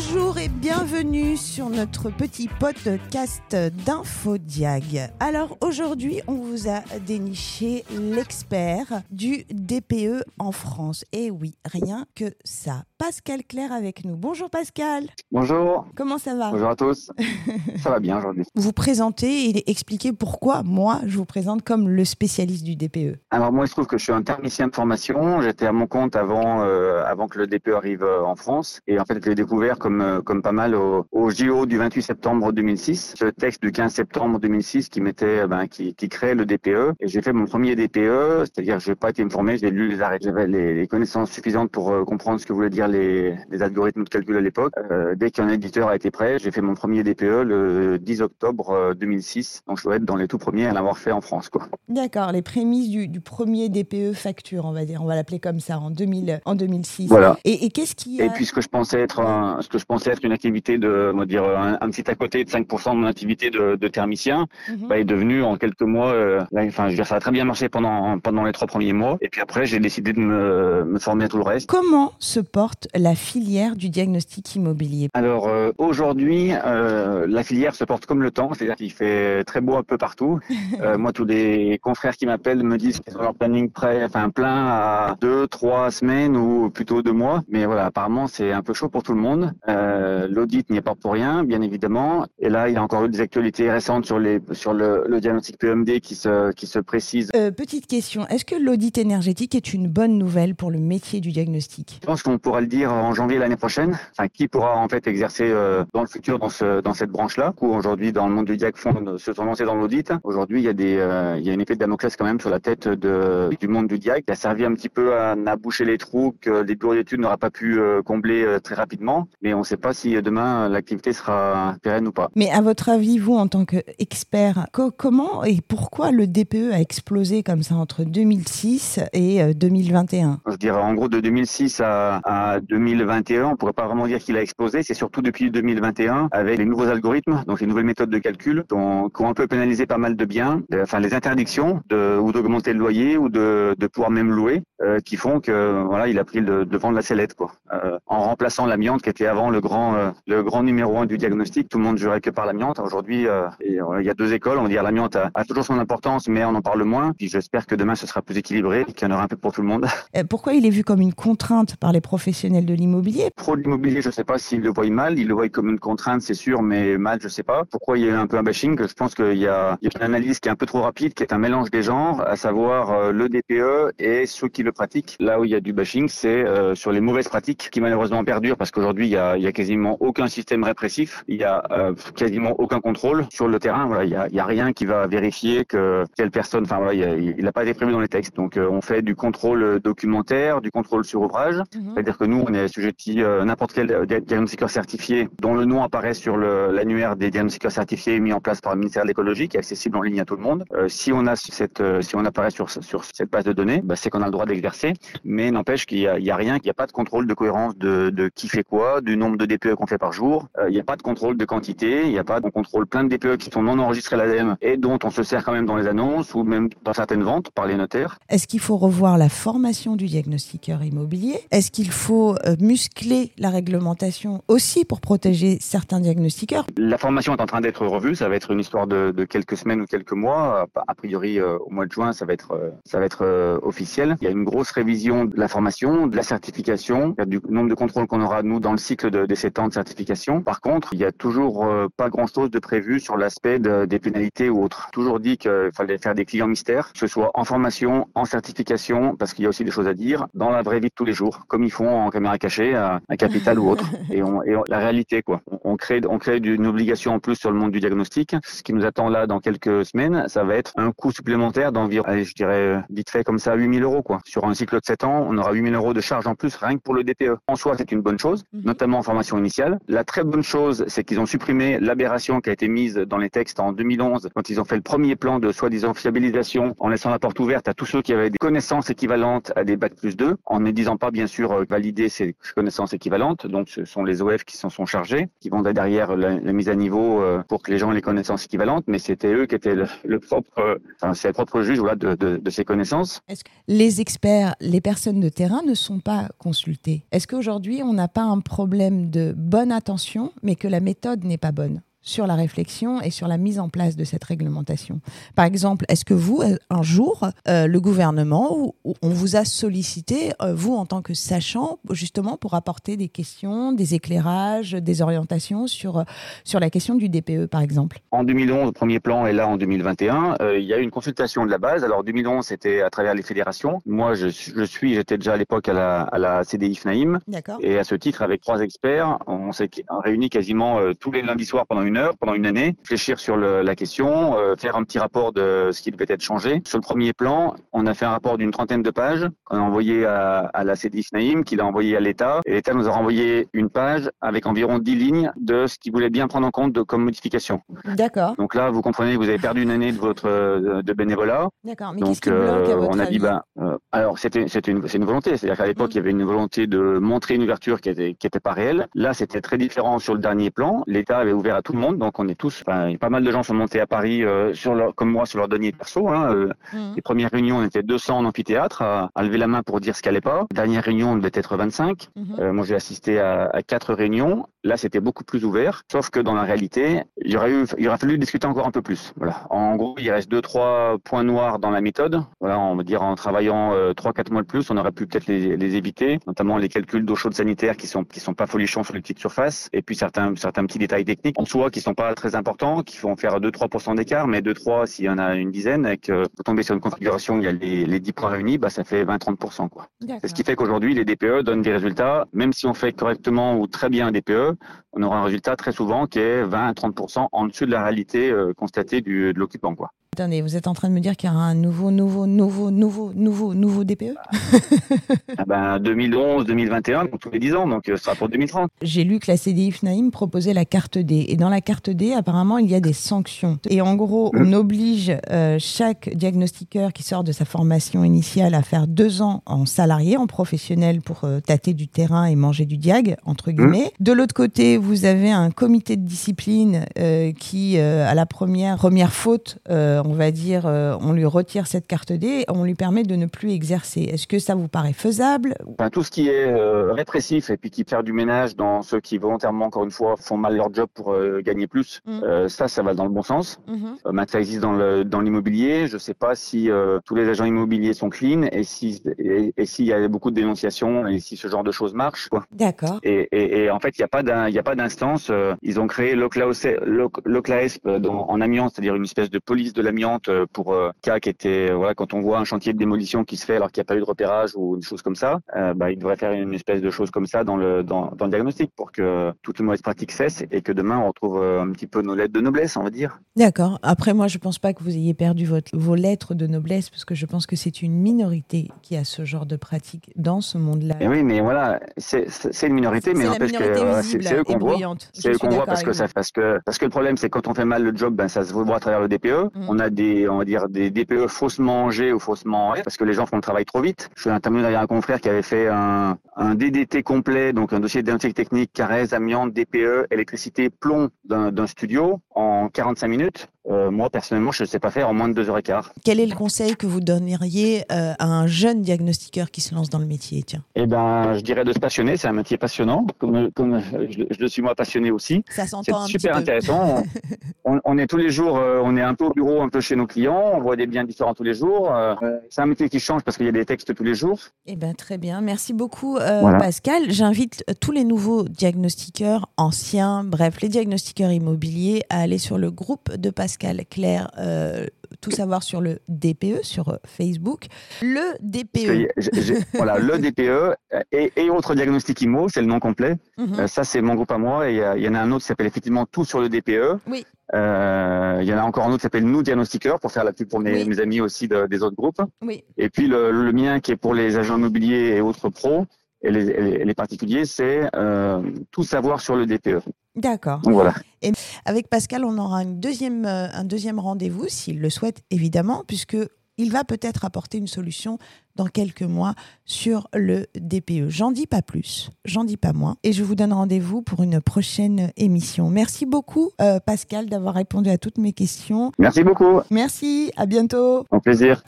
Bonjour et bienvenue sur notre petit podcast d'Infodiag. Alors aujourd'hui, on vous a déniché l'expert du DPE en France. Et oui, rien que ça. Pascal Claire avec nous. Bonjour Pascal. Bonjour. Comment ça va? Bonjour à tous. ça va bien aujourd'hui. Vous présentez et expliquez pourquoi moi je vous présente comme le spécialiste du DPE. Alors moi, il se trouve que je suis un technicien de formation. J'étais à mon compte avant, euh, avant que le DPE arrive euh, en France. Et en fait, je l'ai découvert comme, euh, comme pas mal au, au JO du 28 septembre 2006. Ce texte du 15 septembre 2006 qui mettait, ben, qui, qui crée le DPE. Et j'ai fait mon premier DPE, c'est-à-dire je n'ai pas été informé, j'ai lu les arrêts. J'avais les, les, connaissances suffisantes pour euh, comprendre ce que voulaient dire les, les algorithmes de calcul à l'époque. Euh, dès qu'un éditeur a été prêt, j'ai fait mon premier DPE le 10 octobre 2006. Donc je dois être dans les tout premiers à l'avoir fait en France. Quoi. D'accord, les prémices du, du, premier DPE facture, on va dire, on va l'appeler comme ça, en, 2000, en 2006. Voilà. Et, et qu'est-ce qui... A... Et puis ce que je pensais être, un, ce que je pensais être une activité de, on va dire, un, un, petit à côté de 5% de mon activité de, de thermicien, mm -hmm. bah, est devenu en quelques mois, euh, là, enfin, je veux dire, ça a très bien marché pendant, pendant les trois premiers mois. Et puis après, j'ai décidé de me, me former à tout le reste. Comment se porte la filière du diagnostic immobilier? Alors euh, aujourd'hui, euh, la filière se porte comme le temps, c'est-à-dire qu'il fait très beau un peu partout. Euh, moi, tous les confrères qui m'appellent me disent qu'ils ont leur planning prêt, enfin plein à deux, trois semaines ou plutôt deux mois. Mais voilà, apparemment, c'est un peu chaud pour tout le monde. Euh, L'audit n'y est pas pour rien, bien évidemment. Et là, il y a encore eu des actualités récentes sur les sur le, le diagnostic PMD qui se qui se précise. Euh, petite question, est-ce que l'audit énergétique est une bonne nouvelle pour le métier du diagnostic? Je pense qu'on pourra le dire en janvier l'année prochaine. Enfin, qui pourra en fait exercer euh, dans le futur dans ce dans cette branche-là? Aujourd'hui, dans le monde du font se sont lancés dans l'audit. Aujourd'hui, il y a des euh, il y a une épée de Damoclès quand même sur la tête de du monde du diag qui a servi un petit peu à, à boucher les trous que les bureaux d'études n'auraient pas pu euh, combler euh, très rapidement. Mais on ne sait pas si demain l'activité sera pérenne ou pas. Mais à votre avis, vous en tant qu'expert, co comment et pourquoi le DPE a explosé comme ça entre 2006 et 2021 Je dirais en gros de 2006 à, à 2021, on pourrait pas vraiment dire qu'il a explosé. C'est surtout depuis 2021 avec les nouveaux algorithmes, donc les nouvelles méthodes de calcul, dont, qui ont un peu pénalisé pas mal de biens, de, enfin les interdictions de, ou d'augmenter le loyer ou de, de pouvoir même louer, euh, qui font que voilà, il a pris le devant de la sellette quoi. Euh, en remplaçant l'amiante qui était avant le grand euh, le grand numéro un du diagnostic, tout le monde jurait que par l'amiante. Aujourd'hui, euh, il y a deux écoles. On va dire l'amiante a, a, toujours son importance, mais on en parle moins. Puis j'espère que demain ce sera plus équilibré, qu'il y en aura un peu pour tout le monde. Pourquoi il est vu comme une contrainte par les professionnels de l'immobilier? Pro de l'immobilier, je sais pas s'ils le voient mal. Ils le voient comme une contrainte, c'est sûr, mais mal, je sais pas. Pourquoi il y a un peu un bashing? Je pense qu'il y, y, a une analyse qui est un peu trop rapide, qui est un mélange des genres, à savoir euh, le DPE et ceux qui le pratiquent. Là où il y a du bashing, c'est euh, sur les mauvaises pratiques qui malheureusement perdurent parce qu'aujourd'hui il y a, il y a quasiment aucun système répressif, il y a euh, quasiment aucun contrôle sur le terrain. Voilà, il y a, il y a rien qui va vérifier que telle personne, enfin voilà, il n'a pas été prévu dans les textes. Donc on fait du contrôle documentaire, du contrôle sur ouvrage, -hmm. c'est-à-dire que nous on est assujetti n'importe quel diagnostiqueur certifié dont le nom apparaît sur l'annuaire des diagnostiqueurs certifiés mis en place par le ministère de l'écologie, qui est accessible en ligne à tout le monde. Euh, si on a cette, euh, si on apparaît sur sur cette base de données, bah, c'est qu'on a le droit d'exercer. Mais n'empêche qu'il y, y a, rien, qu'il n'y a pas de contrôle de cohérence de, de qui fait quoi, du nombre de DPE qu'on fait par jour. Euh, il n'y a pas de contrôle de quantité. Il n'y a pas, on contrôle plein de DPE qui sont non enregistrés à l'ADEME et dont on se sert quand même dans les annonces ou même dans certaines ventes par les notaires. Est-ce qu'il faut revoir la formation du diagnostiqueur immobilier? Est-ce qu'il faut euh, muscler la réglementation aussi pour protéger certains diagnostiqueurs? La formation est en train d'être revue. Ça va être une histoire de, de, quelques semaines ou quelques mois. A priori, euh, au mois de juin, ça va être, euh, ça va être euh, officiel. Il y a une grosse révision de la formation, de la certification, du nombre de contrôles qu'on aura nous dans le cycle de, de, ces temps de certification. Par contre, il y a toujours euh, pas grand-chose de prévu sur l'aspect de, des pénalités ou autres. Toujours dit qu'il fallait faire des clients mystères, que ce soit en formation, en certification, parce qu'il y a aussi des choses à dire, dans la vraie vie de tous les jours, comme ils font en caméra cachée à, à Capital ou autre. Et, on, et on, la réalité, quoi. On, on crée, on crée une obligation en plus sur le monde du diagnostic. Ce qui nous attend là dans quelques semaines, ça va être un coût supplémentaire d'environ, je dirais, vite fait comme ça, 8000 euros, quoi. Sur un cycle de 7 ans, on aura 8000 euros de charges en plus, rien que pour le DPE. En soi, c'est une bonne chose, -hmm. notamment formation initiale. La très bonne chose, c'est qu'ils ont supprimé l'aberration qui a été mise dans les textes en 2011, quand ils ont fait le premier plan de soi-disant fiabilisation, en laissant la porte ouverte à tous ceux qui avaient des connaissances équivalentes à des bacs plus 2, en ne disant pas, bien sûr, valider ces connaissances équivalentes. Donc, ce sont les OF qui s'en sont chargés, qui vont derrière la, mise à niveau euh, pour que les gens aient les connaissances équivalentes, mais c'était eux qui étaient le, le propre, euh, enfin, c'est le propre juge voilà, de, de, ces connaissances. Est-ce que les experts, les personnes de terrain ne sont pas consultés Est-ce qu'aujourd'hui, on n'a pas un problème de bonne attention, mais que la méthode n'est pas bonne sur la réflexion et sur la mise en place de cette réglementation. Par exemple, est-ce que vous, euh, un jour, euh, le gouvernement, on vous a sollicité, euh, vous en tant que sachant, justement pour apporter des questions, des éclairages, des orientations sur, sur la question du DPE, par exemple? En 2011, premier plan, et là en 2021, il y a eu une consultation de la base. Alors 2011, c'était à travers les fédérations. Moi, je, je suis, j'étais déjà à l'époque à la, à la CDI FNAIM. Et à ce titre, avec trois experts, on s'est réunis quasiment tous les lundis soirs pendant une pendant une année, réfléchir sur le, la question, euh, faire un petit rapport de ce qui devait être changé. Sur le premier plan, on a fait un rapport d'une trentaine de pages qu'on a envoyé à, à la CDIF Naïm, qui l'a envoyé à l'État. Et l'État nous a renvoyé une page avec environ 10 lignes de ce qu'il voulait bien prendre en compte de, comme modification. D'accord. Donc là, vous comprenez, vous avez perdu une année de votre de, bénévolat. D'accord. Mais qu'est-ce qui bloque à euh, on a dit, euh, alors c'était c'était une, une volonté, c'est-à-dire qu'à l'époque, mm. il y avait une volonté de montrer une ouverture qui était qui était pas réelle. Là, c'était très différent sur le dernier plan. L'État avait ouvert à tout le monde, donc on est tous pas mal de gens sont montés à Paris euh, sur leur, comme moi sur leur denier perso. Hein, euh, mmh. Les premières réunions, on était 200 en amphithéâtre à, lever la main pour dire ce qui allait pas. Dernière réunion, on devait être 25. Mmh. Euh, moi, j'ai assisté à, à quatre réunions. Là, c'était beaucoup plus ouvert. Sauf que dans la réalité, il y aurait eu, il aurait fallu discuter encore un peu plus. Voilà. En gros, il reste deux, trois points noirs dans la méthode. Voilà, on va dire en travaillant trois, quatre mois de plus, on aurait pu peut-être les, les, éviter, notamment les calculs d'eau chaude sanitaire qui sont qui sont pas folichons sur les petites surfaces, et puis certains certains petits détails techniques en soi qui sont pas très importants, qui vont faire 2-3% d'écart, mais 2-3 s'il y en a une dizaine, et que vous tombez sur une configuration où il y a les, les 10 points réunis, bah, ça fait 20-30%. Quoi. C'est ce qui fait qu'aujourd'hui, les DPE donnent des résultats, même si on fait correctement ou très bien un DPE, on aura un résultat très souvent qui est 20-30% en dessus de la réalité euh, constatée du, de l'occupant. Quoi. Attendez, vous êtes en train de me dire qu'il y aura un nouveau, nouveau, nouveau, nouveau, nouveau, nouveau DPE ah ben, 2011, 2021, donc tous les 10 ans, donc euh, ce sera pour 2030. J'ai lu que la CDI FNAIM proposait la carte D. Et dans la carte D, apparemment, il y a des sanctions. Et en gros, on mmh. oblige euh, chaque diagnostiqueur qui sort de sa formation initiale à faire deux ans en salarié, en professionnel, pour euh, tâter du terrain et manger du diag, entre mmh. guillemets. De l'autre côté, vous avez un comité de discipline qui, à la première, première faute, on va dire, euh, on lui retire cette carte D, on lui permet de ne plus exercer. Est-ce que ça vous paraît faisable Tout ce qui est euh, répressif et puis qui perd du ménage dans ceux qui volontairement, encore une fois, font mal leur job pour euh, gagner plus, mm. ça, ça va dans le bon sens. Mm-hmm. maintenant, ça existe dans l'immobilier. Je ne sais pas si tous les agents immobiliers sont clean et si et, s'il y a beaucoup de dénonciations et si ce genre de choses marche. D'accord. Et, et, en fait, il n'y a pas d'instance. ils ont créé l'OCLAESP en amiante, c'est-à-dire une espèce de police de l'amiante euh, pour euh, cas qui était voilà quand on voit un chantier de démolition qui se fait alors qu'il n'y a pas eu de repérage ou une chose comme ça, euh, bah, il devrait faire une espèce de chose comme ça dans le dans, dans le diagnostic pour que toute mauvaise pratique cesse et que demain on retrouve un petit peu nos lettres de noblesse, on va dire. D'accord. Après moi je pense pas que vous ayez perdu votre, vos lettres de noblesse parce que je pense que c'est une minorité qui a ce genre de pratique dans ce monde-là. Et oui, mais voilà, c'est une minorité, mais n'empêche que c'est eux qu'on voit. C'est eux qu'on voit parce que ça parce que parce que le problème c'est quand on fait mal le job, ben ça se voit à travers le DPE. Mm. On a des on va dire, des DPE faussement mangés ou faussement parce que les gens font le travail trop vite. Je suis intervenu derrière un confrère qui avait fait un, un DDT complet, donc un dossier de diagnostic technique, caresse, amiante, DPE, électricité, plomb d'un studio en 45 minutes. Euh, moi, personnellement, je ne sais pas faire en moins de deux heures et quart. Quel est le conseil que vous donneriez euh, à un jeune diagnostiqueur qui se lance dans le métier tiens? Eh ben, je dirais de se passionner. C'est un métier passionnant, comme, comme je, le suis moi passionné aussi. Ça s'entend C'est super intéressant. on, on, est tous les jours, euh, on est un peu au bureau, un peu chez nos clients. On voit des biens différents tous les jours. c'est un métier qui change parce qu'il y a des textes tous les jours. Eh ben, très bien. Merci beaucoup, Pascal. J'invite tous les nouveaux diagnostiqueurs, anciens, bref, les diagnostiqueurs immobiliers à aller sur le groupe de Pascal Pascal Claire, euh, tout savoir sur le DPE sur euh, Facebook. Le DPE. voilà, le DPE et, et autres diagnostics IMO, c'est le nom complet. Mhm. Euh, ça, c'est mon groupe à moi. Et il y en a un autre qui s'appelle effectivement Tout sur le DPE. Oui. Il y en a encore un autre qui s'appelle Nous Diagnostiqueurs pour faire la pub pour mes, amis aussi des autres groupes. Oui. Et puis le, le, mien qui est pour les agents immobiliers et autres pros et les, les particuliers, c'est tout savoir sur le DPE. D'accord. Voilà. Et avec Pascal, on aura une deuxième, euh, un deuxième rendez-vous, s'il le souhaite évidemment, puisque il va peut-être apporter une solution dans quelques mois sur le DPE. J'en dis pas plus, j'en dis pas moins, et je vous donne rendez-vous pour une prochaine émission. Merci beaucoup, euh, Pascal, d'avoir répondu à toutes mes questions. Merci beaucoup. Merci, à bientôt. Au plaisir.